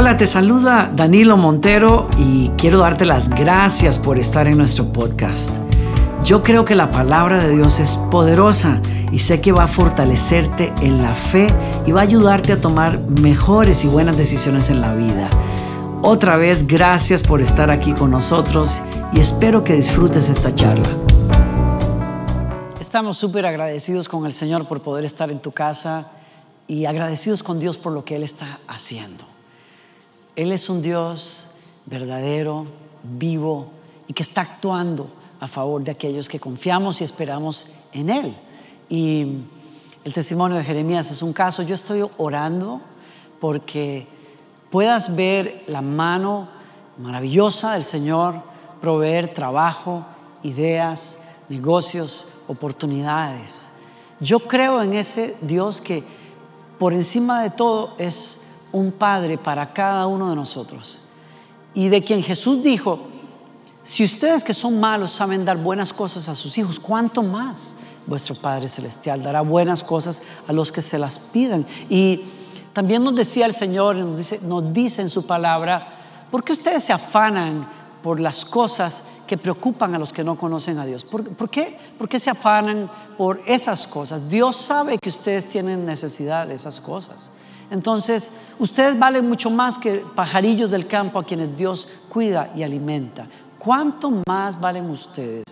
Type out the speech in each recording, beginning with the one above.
Hola, te saluda Danilo Montero y quiero darte las gracias por estar en nuestro podcast. Yo creo que la palabra de Dios es poderosa y sé que va a fortalecerte en la fe y va a ayudarte a tomar mejores y buenas decisiones en la vida. Otra vez, gracias por estar aquí con nosotros y espero que disfrutes esta charla. Estamos súper agradecidos con el Señor por poder estar en tu casa y agradecidos con Dios por lo que Él está haciendo. Él es un Dios verdadero, vivo y que está actuando a favor de aquellos que confiamos y esperamos en Él. Y el testimonio de Jeremías es un caso. Yo estoy orando porque puedas ver la mano maravillosa del Señor proveer trabajo, ideas, negocios, oportunidades. Yo creo en ese Dios que por encima de todo es un Padre para cada uno de nosotros. Y de quien Jesús dijo, si ustedes que son malos saben dar buenas cosas a sus hijos, ¿cuánto más vuestro Padre Celestial dará buenas cosas a los que se las pidan? Y también nos decía el Señor, nos dice, nos dice en su palabra, ¿por qué ustedes se afanan por las cosas que preocupan a los que no conocen a Dios? ¿Por, por qué, ¿Por qué se afanan por esas cosas? Dios sabe que ustedes tienen necesidad de esas cosas. Entonces, ustedes valen mucho más que pajarillos del campo a quienes Dios cuida y alimenta. ¿Cuánto más valen ustedes?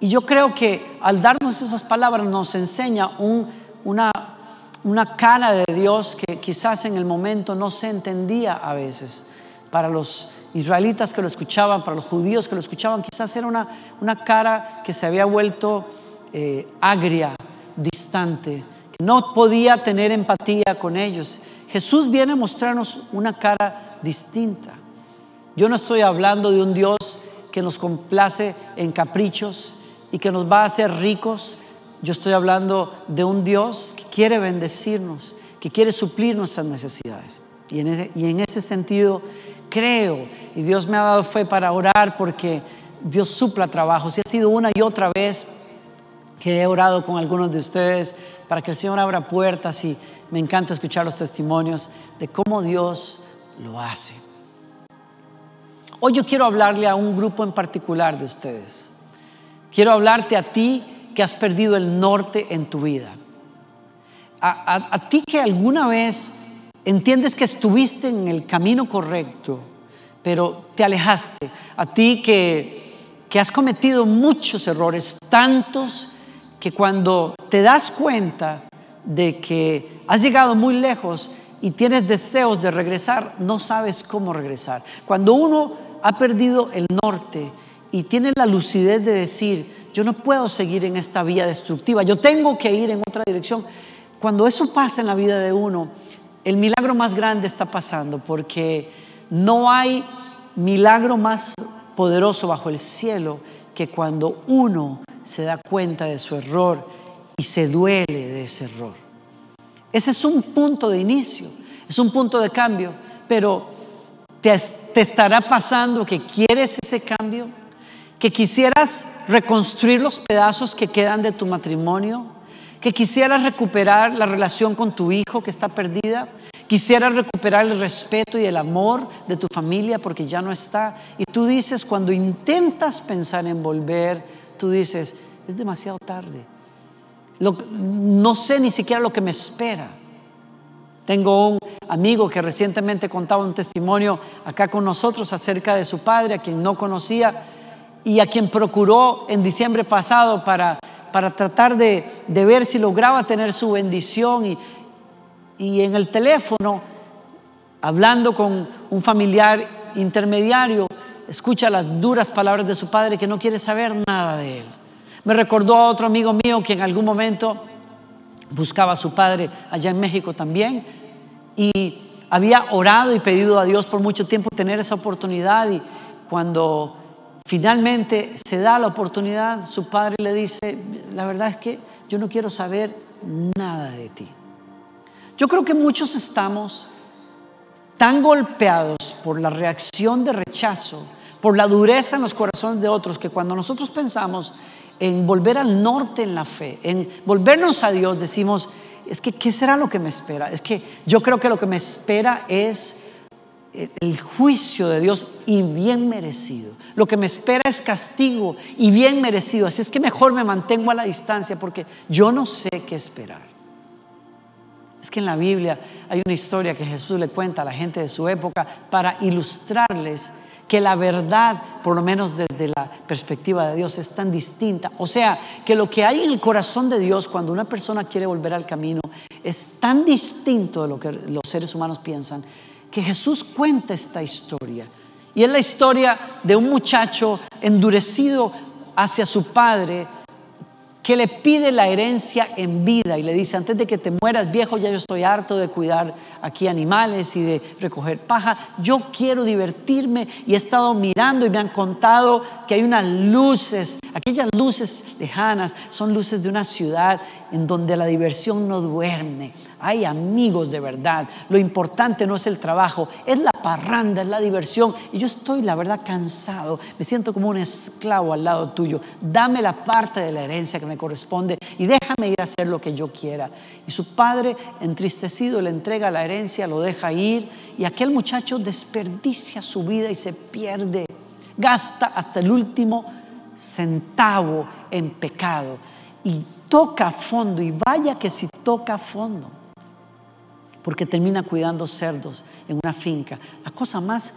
Y yo creo que al darnos esas palabras nos enseña una, cara de Dios que quizás en el momento no se entendía a veces. Para los israelitas que lo escuchaban, para los judíos que lo escuchaban, quizás era una, cara que se había vuelto eh, agria, distante, no podía tener empatía con ellos. Jesús viene a mostrarnos una cara distinta. Yo no estoy hablando de un Dios que nos complace en caprichos y que nos va a hacer ricos. Yo estoy hablando de un Dios que quiere bendecirnos, que quiere suplir nuestras necesidades. Y en ese, y en ese sentido creo, y Dios me ha dado fe para orar porque Dios supla trabajos. Y ha sido una y otra vez que he orado con algunos de ustedes para que el Señor abra puertas y me encanta escuchar los testimonios de cómo Dios lo hace. Hoy yo quiero hablarle a un grupo en particular de ustedes. Quiero hablarte a ti que has perdido el norte en tu vida. A, ti que alguna vez entiendes que estuviste en el camino correcto, pero te alejaste. A ti que, que has cometido muchos errores, tantos que cuando te das cuenta de que has llegado muy lejos y tienes deseos de regresar, no sabes cómo regresar. Cuando uno ha perdido el norte y tiene la lucidez de decir, yo no puedo seguir en esta vía destructiva, yo tengo que ir en otra dirección. Cuando eso pasa en la vida de uno, el milagro más grande está pasando porque no hay milagro más poderoso bajo el cielo que cuando uno se da cuenta de su error y se duele de ese error. Ese es un punto de inicio, es un punto de cambio, pero ¿Te, estará pasando que quieres ese cambio? ¿Que quisieras reconstruir los pedazos que quedan de tu matrimonio? ¿Que quisieras recuperar la relación con tu hijo que está perdida? ¿Quisieras recuperar el respeto y el amor de tu familia porque ya no está? Y tú dices, cuando intentas pensar en volver, tú dices, es demasiado tarde. no sé ni siquiera lo que me espera. Tengo un amigo que recientemente contaba un testimonio acá con nosotros acerca de su padre, a quien no conocía y a quien procuró en diciembre pasado para, para tratar de, ver si lograba tener su bendición y, y en el teléfono, hablando con un familiar intermediario, escucha las duras palabras de su padre que no quiere saber nada de él. Me recordó a otro amigo mío que en algún momento buscaba a su padre allá en México también y había orado y pedido a Dios por mucho tiempo tener esa oportunidad y cuando finalmente se da la oportunidad, su padre le dice, la verdad es que yo no quiero saber nada de ti. Yo creo que muchos estamos tan golpeados por la reacción de rechazo, por la dureza en los corazones de otros, que cuando nosotros pensamos en volver al norte en la fe, en volvernos a Dios, decimos, es que, ¿qué será lo que me espera? Es que yo creo que lo que me espera es el juicio de Dios y bien merecido. Lo que me espera es castigo y bien merecido. Así es que mejor me mantengo a la distancia porque yo no sé qué esperar. Es que en la Biblia hay una historia que Jesús le cuenta a la gente de su época para ilustrarles que la verdad, por lo menos desde la perspectiva de Dios, es tan distinta. O sea, que lo que hay en el corazón de Dios cuando una persona quiere volver al camino es tan distinto de lo que los seres humanos piensan que Jesús cuenta esta historia. Y es la historia de un muchacho endurecido hacia su padre que le pide la herencia en vida y le dice, antes de que te mueras viejo, ya yo estoy harto de cuidar aquí animales y de recoger paja, yo quiero divertirme y he estado mirando y me han contado que hay unas luces, aquellas luces lejanas, son luces de una ciudad en donde la diversión no duerme, hay amigos de verdad, lo importante no es el trabajo, es la parranda, es la diversión. Y yo estoy la verdad cansado, me siento como un esclavo al lado tuyo, dame la parte de la herencia que me corresponde y déjame ir a hacer lo que yo quiera. Y su padre, entristecido, le entrega la herencia, lo deja ir y aquel muchacho desperdicia su vida y se pierde, gasta hasta el último centavo en pecado y toca fondo y vaya que si toca fondo porque termina cuidando cerdos en una finca. La cosa más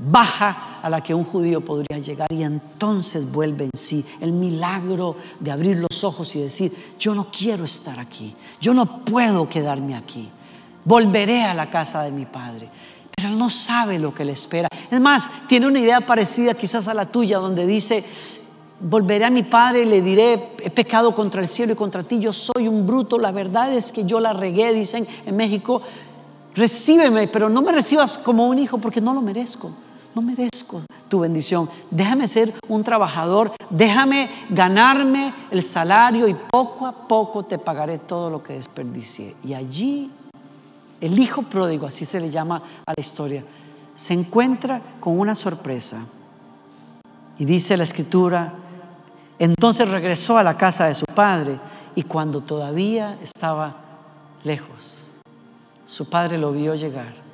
baja a la que un judío podría llegar y entonces vuelve en sí el milagro de abrir los ojos y decir, yo no quiero estar aquí, yo no puedo quedarme aquí, volveré a la casa de mi padre. Pero él no sabe lo que le espera. Es más, tiene una idea parecida quizás a la tuya, donde dice, volveré a mi padre y le diré, he pecado contra el cielo y contra ti, yo soy un bruto, la verdad es que yo la regué, dicen en México, recíbeme, pero no me recibas como un hijo porque no lo merezco no merezco tu bendición. Déjame ser un trabajador, déjame ganarme el salario y poco a poco te pagaré todo lo que desperdicié. Y allí el hijo pródigo, así se le llama a la historia, se encuentra con una sorpresa. Y dice la escritura, entonces regresó a la casa de su padre y cuando todavía estaba lejos, su padre lo vio llegar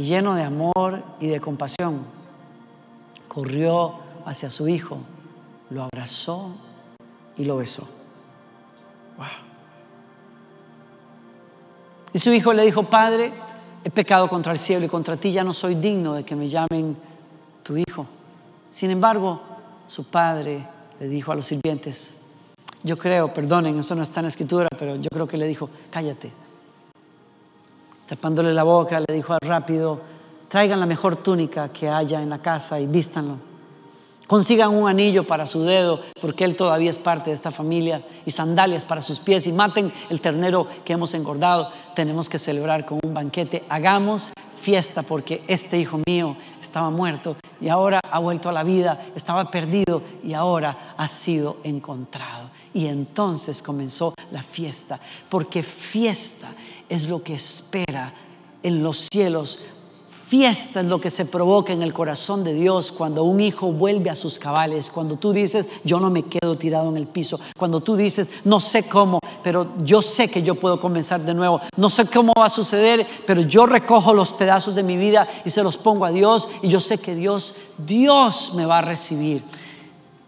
y lleno de amor y de compasión, corrió hacia su hijo, lo abrazó y lo besó. Y su hijo le dijo, Padre, he pecado contra el cielo y contra ti ya no soy digno de que me llamen tu hijo. Sin embargo, su padre le dijo a los sirvientes, yo creo, perdonen, eso no está en la escritura, pero yo creo que le dijo, cállate, tapándole la boca, le dijo rápido, traigan la mejor túnica que haya en la casa y vístanlo. Consigan un anillo para su dedo, porque él todavía es parte de esta familia, y sandalias para sus pies, y maten el ternero que hemos engordado. Tenemos que celebrar con un banquete. Hagamos fiesta, porque este hijo mío estaba muerto y ahora ha vuelto a la vida, estaba perdido y ahora ha sido encontrado. Y entonces comenzó la fiesta, porque fiesta es lo que espera en los cielos. Fiesta es lo que se provoca en el corazón de Dios cuando un hijo vuelve a sus cabales, cuando tú dices, yo no me quedo tirado en el piso, cuando tú dices, no sé cómo, pero yo sé que yo puedo comenzar de nuevo, no sé cómo va a suceder, pero yo recojo los pedazos de mi vida y se los pongo a Dios y yo sé que Dios, Dios me va a recibir.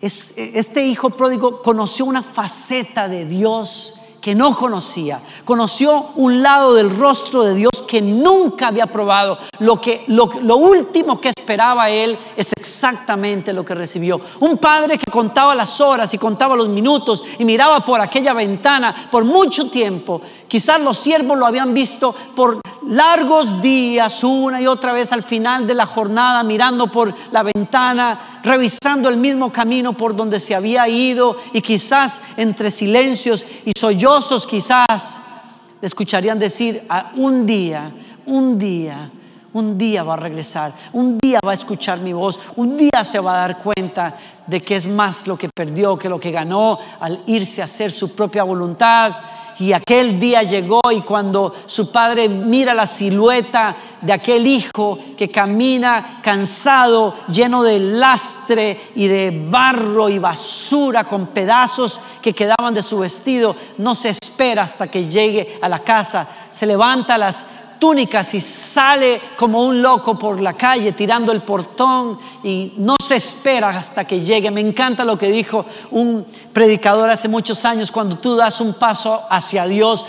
este hijo pródigo conoció una faceta de Dios que no conocía. Conoció un lado del rostro de Dios que nunca había probado. Lo, que, lo, lo, último que esperaba él es exactamente lo que recibió. Un padre que contaba las horas y contaba los minutos y miraba por aquella ventana por mucho tiempo. Quizás los siervos lo habían visto por largos días, una y otra vez al final de la jornada, mirando por la ventana, revisando el mismo camino por donde se había ido y quizás entre silencios y sollozos quizás escucharían decir, ah, un día, un día, un día va a regresar, un día va a escuchar mi voz, un día se va a dar cuenta de que es más lo que perdió que lo que ganó al irse a hacer su propia voluntad y aquel día llegó y cuando su padre mira la silueta de aquel hijo que camina cansado, lleno de lastre y de barro y basura con pedazos que quedaban de su vestido, no se espera hasta que llegue a la casa, se levanta a las túnicas y sale como un loco por la calle tirando el portón y no se espera hasta que llegue. Me encanta lo que dijo un predicador hace muchos años, cuando tú das un paso hacia Dios,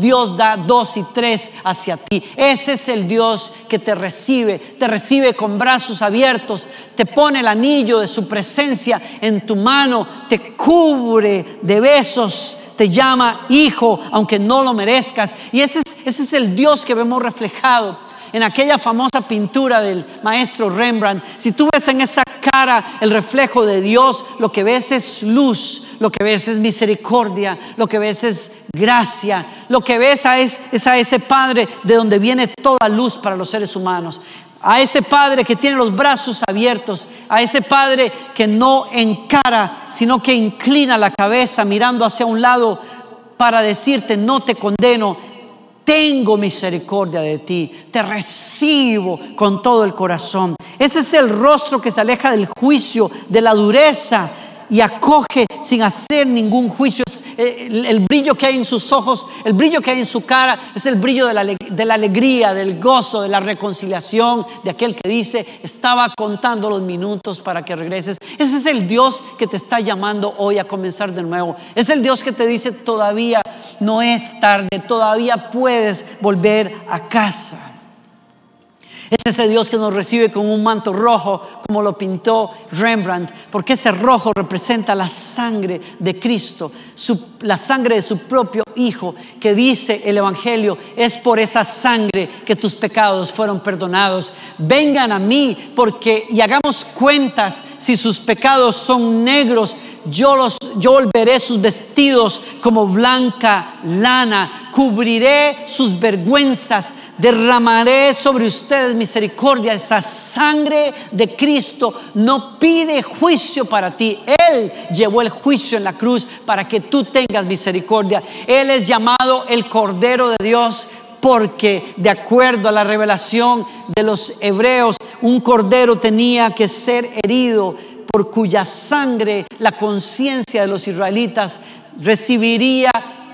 Dios da dos y tres hacia ti. Ese es el Dios que te recibe, te recibe con brazos abiertos, te pone el anillo de su presencia en tu mano, te cubre de besos te llama hijo, aunque no lo merezcas. Y ese es, ese es el Dios que vemos reflejado en aquella famosa pintura del maestro Rembrandt. Si tú ves en esa cara el reflejo de Dios, lo que ves es luz, lo que ves es misericordia, lo que ves es gracia, lo que ves es, es a ese Padre de donde viene toda luz para los seres humanos a ese padre que tiene los brazos abiertos, a ese padre que no encara, sino que inclina la cabeza mirando hacia un lado para decirte, no te condeno, tengo misericordia de ti, te recibo con todo el corazón. Ese es el rostro que se aleja del juicio, de la dureza, y acoge sin hacer ningún juicio. Eh, el, brillo que hay en sus ojos, el brillo que hay en su cara, es el brillo de la, de la alegría, del gozo, de la reconciliación, de aquel que dice, estaba contando los minutos para que regreses. Ese es el Dios que te está llamando hoy a comenzar de nuevo. Es el Dios que te dice, todavía no es tarde, todavía puedes volver a casa. Es ese Dios que nos recibe con un manto rojo, como lo pintó Rembrandt, porque ese rojo representa la sangre de Cristo, la sangre de su propio Hijo, que dice el Evangelio, es por esa sangre que tus pecados fueron perdonados. Vengan a mí, porque y hagamos cuentas si sus pecados son negros, yo los yo volveré sus vestidos como blanca lana, cubriré sus vergüenzas derramaré sobre ustedes misericordia. Esa sangre de Cristo no pide juicio para ti. Él llevó el juicio en la cruz para que tú tengas misericordia. Él es llamado el Cordero de Dios porque de acuerdo a la revelación de los hebreos, un cordero tenía que ser herido por cuya sangre la conciencia de los israelitas recibiría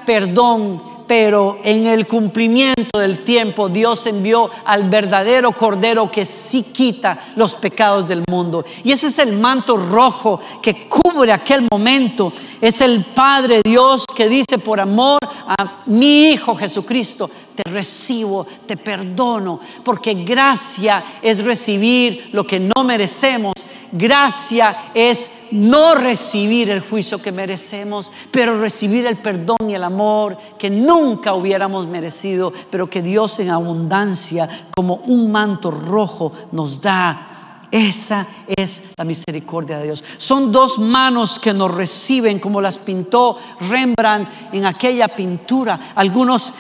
perdón pero en el cumplimiento del tiempo Dios envió al verdadero Cordero que sí quita los pecados del mundo. Y ese es el manto rojo que cubre aquel momento. Es el Padre Dios que dice por amor a mi Hijo Jesucristo, te recibo, te perdono, porque gracia es recibir lo que no merecemos Gracia es no recibir el juicio que merecemos, pero recibir el perdón y el amor que nunca hubiéramos merecido, pero que Dios en abundancia, como un manto rojo, nos da. Esa es la misericordia de Dios. Son dos manos que nos reciben como las pintó Rembrandt en aquella pintura. Algunos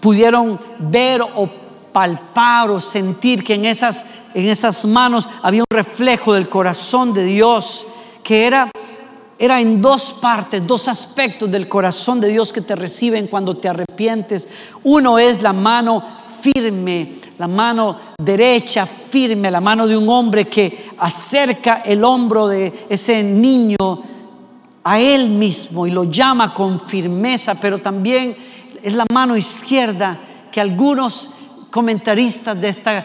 pudieron ver o palpar o sentir que en esas en esas manos había un reflejo del corazón de Dios que era era en dos partes, dos aspectos del corazón de Dios que te reciben cuando te arrepientes. Uno es la mano firme, la mano derecha firme, la mano de un hombre que acerca el hombro de ese niño a él mismo y lo llama con firmeza, pero también es la mano izquierda que algunos comentaristas de esta,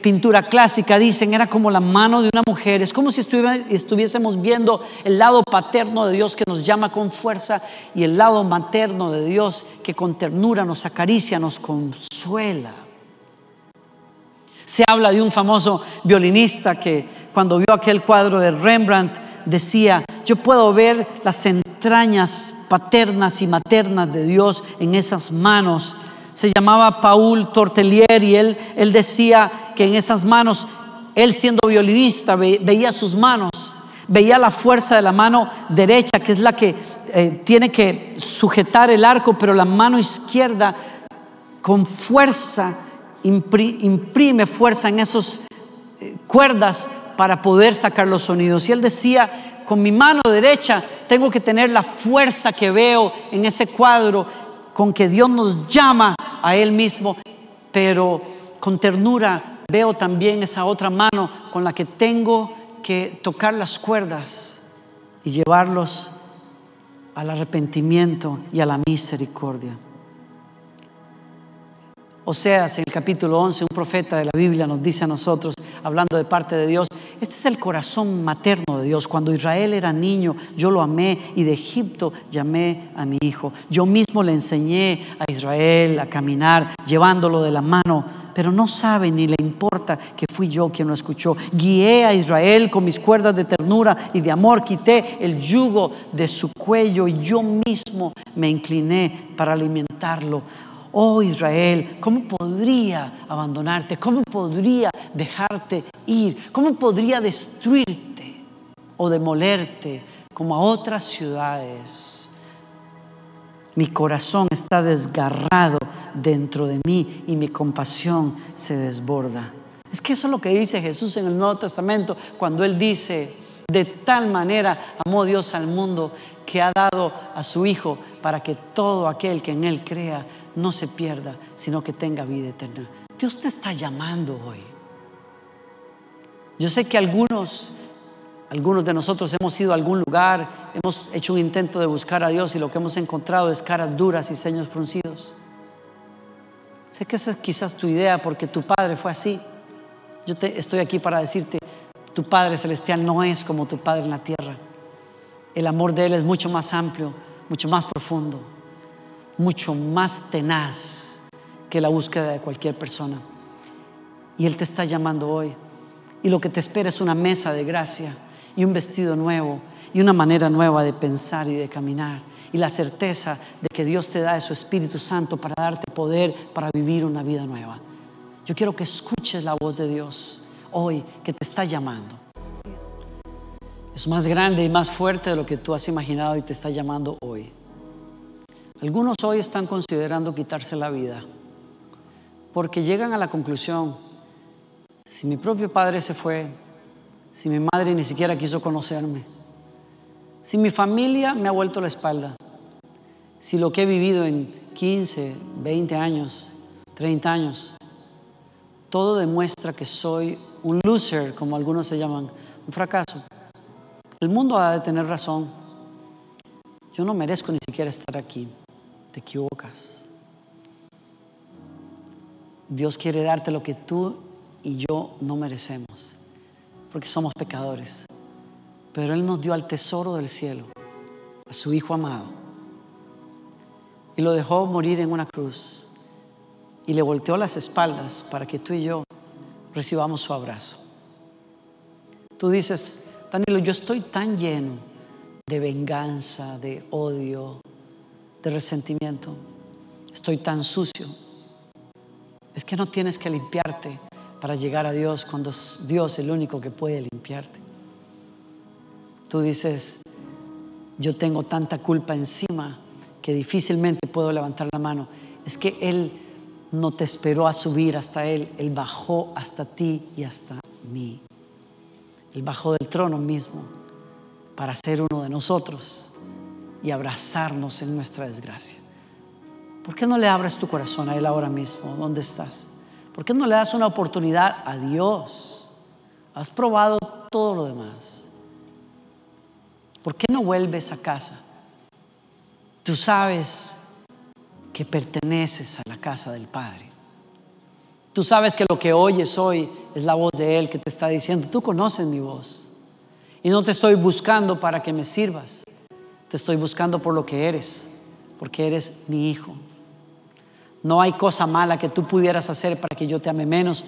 pintura clásica dicen era como la mano de una mujer, es como si estuviésemos viendo el lado paterno de Dios que nos llama con fuerza y el lado materno de Dios que con ternura nos acaricia, nos consuela. Se habla de un famoso violinista que cuando vio aquel cuadro de Rembrandt decía, yo puedo ver las entrañas paternas y maternas de Dios en esas manos se llamaba Paul Tortelier y él, él decía que en esas manos, él siendo violinista, veía sus manos, veía la fuerza de la mano derecha, que es la que eh, tiene que sujetar el arco, pero la mano izquierda con fuerza imprime fuerza en esas eh, cuerdas para poder sacar los sonidos. Y él decía, con mi mano derecha tengo que tener la fuerza que veo en ese cuadro con que Dios nos llama a Él mismo, pero con ternura veo también esa otra mano con la que tengo que tocar las cuerdas y llevarlos al arrepentimiento y a la misericordia. Oseas en el capítulo 11, un profeta de la Biblia nos dice a nosotros, hablando de parte de Dios, este es el corazón materno de Dios. Cuando Israel era niño, yo lo amé y de Egipto llamé a mi hijo. Yo mismo le enseñé a Israel a caminar, llevándolo de la mano, pero no sabe ni le importa que fui yo quien lo escuchó. Guié a Israel con mis cuerdas de ternura y de amor, quité el yugo de su cuello y yo mismo me incliné para alimentarlo. Oh Israel, ¿cómo podría abandonarte? ¿Cómo podría dejarte ir? ¿Cómo podría destruirte o demolerte como a otras ciudades? Mi corazón está desgarrado dentro de mí y mi compasión se desborda. Es que eso es lo que dice Jesús en el Nuevo Testamento cuando Él dice, de tal manera amó Dios al mundo que ha dado a su Hijo para que todo aquel que en Él crea no se pierda, sino que tenga vida eterna. Dios te está llamando hoy. Yo sé que algunos, algunos de nosotros hemos ido a algún lugar, hemos hecho un intento de buscar a Dios y lo que hemos encontrado es caras duras y seños fruncidos. Sé que esa es quizás tu idea porque tu padre fue así. Yo te, estoy aquí para decirte, tu Padre Celestial no es como tu Padre en la tierra. El amor de Él es mucho más amplio, mucho más profundo mucho más tenaz que la búsqueda de cualquier persona. Y Él te está llamando hoy. Y lo que te espera es una mesa de gracia y un vestido nuevo y una manera nueva de pensar y de caminar. Y la certeza de que Dios te da de su Espíritu Santo para darte poder para vivir una vida nueva. Yo quiero que escuches la voz de Dios hoy que te está llamando. Es más grande y más fuerte de lo que tú has imaginado y te está llamando hoy. Algunos hoy están considerando quitarse la vida porque llegan a la conclusión, si mi propio padre se fue, si mi madre ni siquiera quiso conocerme, si mi familia me ha vuelto la espalda, si lo que he vivido en 15, 20 años, 30 años, todo demuestra que soy un loser, como algunos se llaman, un fracaso. El mundo ha de tener razón. Yo no merezco ni siquiera estar aquí te equivocas. Dios quiere darte lo que tú y yo no merecemos, porque somos pecadores. Pero Él nos dio al tesoro del cielo, a su Hijo amado, y lo dejó morir en una cruz, y le volteó las espaldas para que tú y yo recibamos su abrazo. Tú dices, Danilo, yo estoy tan lleno de venganza, de odio, de resentimiento. Estoy tan sucio. Es que no tienes que limpiarte para llegar a Dios cuando es Dios el único que puede limpiarte. Tú dices, yo tengo tanta culpa encima que difícilmente puedo levantar la mano. Es que Él no te esperó a subir hasta Él, Él bajó hasta ti y hasta mí. Él bajó del trono mismo para ser uno de nosotros y abrazarnos en nuestra desgracia. ¿Por qué no le abres tu corazón a Él ahora mismo? ¿Dónde estás? ¿Por qué no le das una oportunidad a Dios? Has probado todo lo demás. ¿Por qué no vuelves a casa? Tú sabes que perteneces a la casa del Padre. Tú sabes que lo que oyes hoy es la voz de Él que te está diciendo, tú conoces mi voz. Y no te estoy buscando para que me sirvas. Te estoy buscando por lo que eres, porque eres mi hijo. No hay cosa mala que tú pudieras hacer para que yo te ame menos.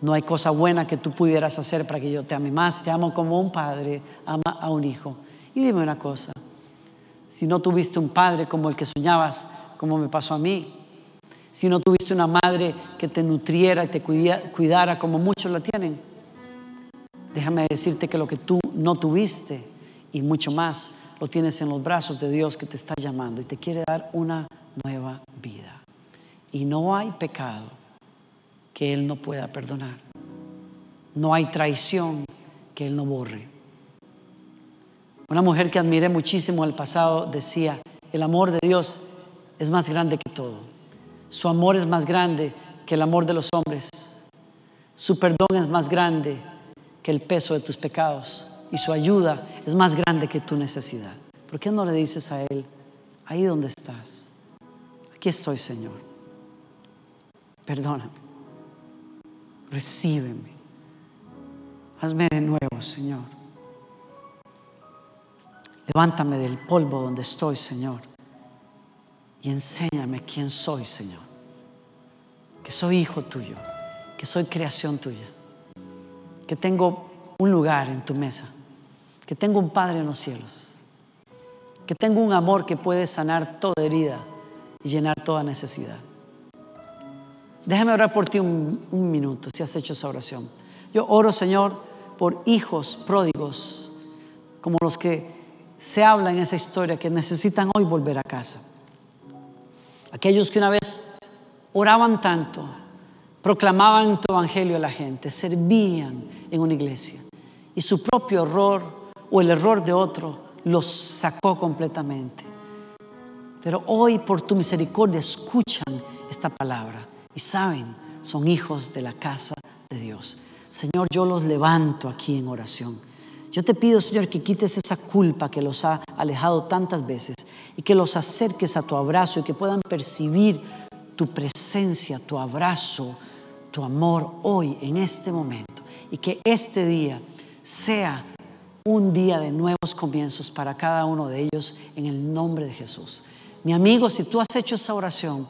No hay cosa buena que tú pudieras hacer para que yo te ame más. Te amo como un padre ama a un hijo. Y dime una cosa, si no tuviste un padre como el que soñabas, como me pasó a mí, si no tuviste una madre que te nutriera y te cuidara como muchos la tienen, déjame decirte que lo que tú no tuviste y mucho más lo tienes en los brazos de Dios que te está llamando y te quiere dar una nueva vida. Y no hay pecado que Él no pueda perdonar. No hay traición que Él no borre. Una mujer que admiré muchísimo el pasado decía, el amor de Dios es más grande que todo. Su amor es más grande que el amor de los hombres. Su perdón es más grande que el peso de tus pecados y su ayuda es más grande que tu necesidad. ¿Por qué no le dices a Él, ahí donde estás? Aquí estoy, Señor. Perdóname. Recíbeme. Hazme de nuevo, Señor. Levántame del polvo donde estoy, Señor. Y enséñame quién soy, Señor. Que soy hijo tuyo. Que soy creación tuya. Que tengo un lugar en tu mesa. Que tengo un Padre en los cielos. Que tengo un amor que puede sanar toda herida y llenar toda necesidad. Déjame orar por ti un, minuto si has hecho esa oración. Yo oro, Señor, por hijos pródigos, como los que se habla en esa historia, que necesitan hoy volver a casa. Aquellos que una vez oraban tanto, proclamaban tu evangelio a la gente, servían en una iglesia y su propio error o el error de otro los sacó completamente. Pero hoy por tu misericordia escuchan esta palabra y saben, son hijos de la casa de Dios. Señor, yo los levanto aquí en oración. Yo te pido, Señor, que quites esa culpa que los ha alejado tantas veces y que los acerques a tu abrazo y que puedan percibir tu presencia, tu abrazo, tu amor hoy, en este momento. Y que este día sea un día de nuevos comienzos para cada uno de ellos en el nombre de Jesús. Mi amigo, si tú has hecho esa oración,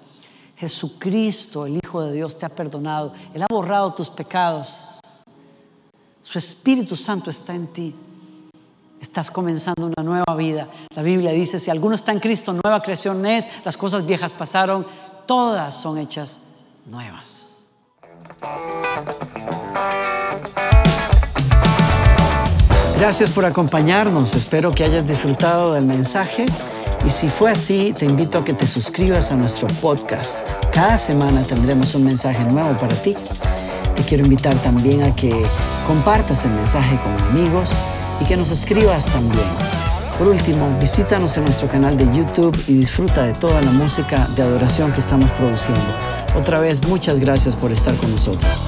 Jesucristo, el Hijo de Dios, te ha perdonado. Él ha borrado tus pecados su Espíritu Santo está en ti. Estás comenzando una nueva vida. La Biblia dice, si alguno está en Cristo, nueva creación es, las cosas viejas pasaron, todas son hechas nuevas. Gracias por acompañarnos. Espero que hayas disfrutado del mensaje. Y si fue así, te invito a que te suscribas a nuestro podcast. Cada semana tendremos un mensaje nuevo para ti. Te quiero invitar también a que compartas el mensaje con amigos y que nos escribas también. Por último, visítanos en nuestro canal de YouTube y disfruta de toda la música de adoración que estamos produciendo. Otra vez, muchas gracias por estar con nosotros.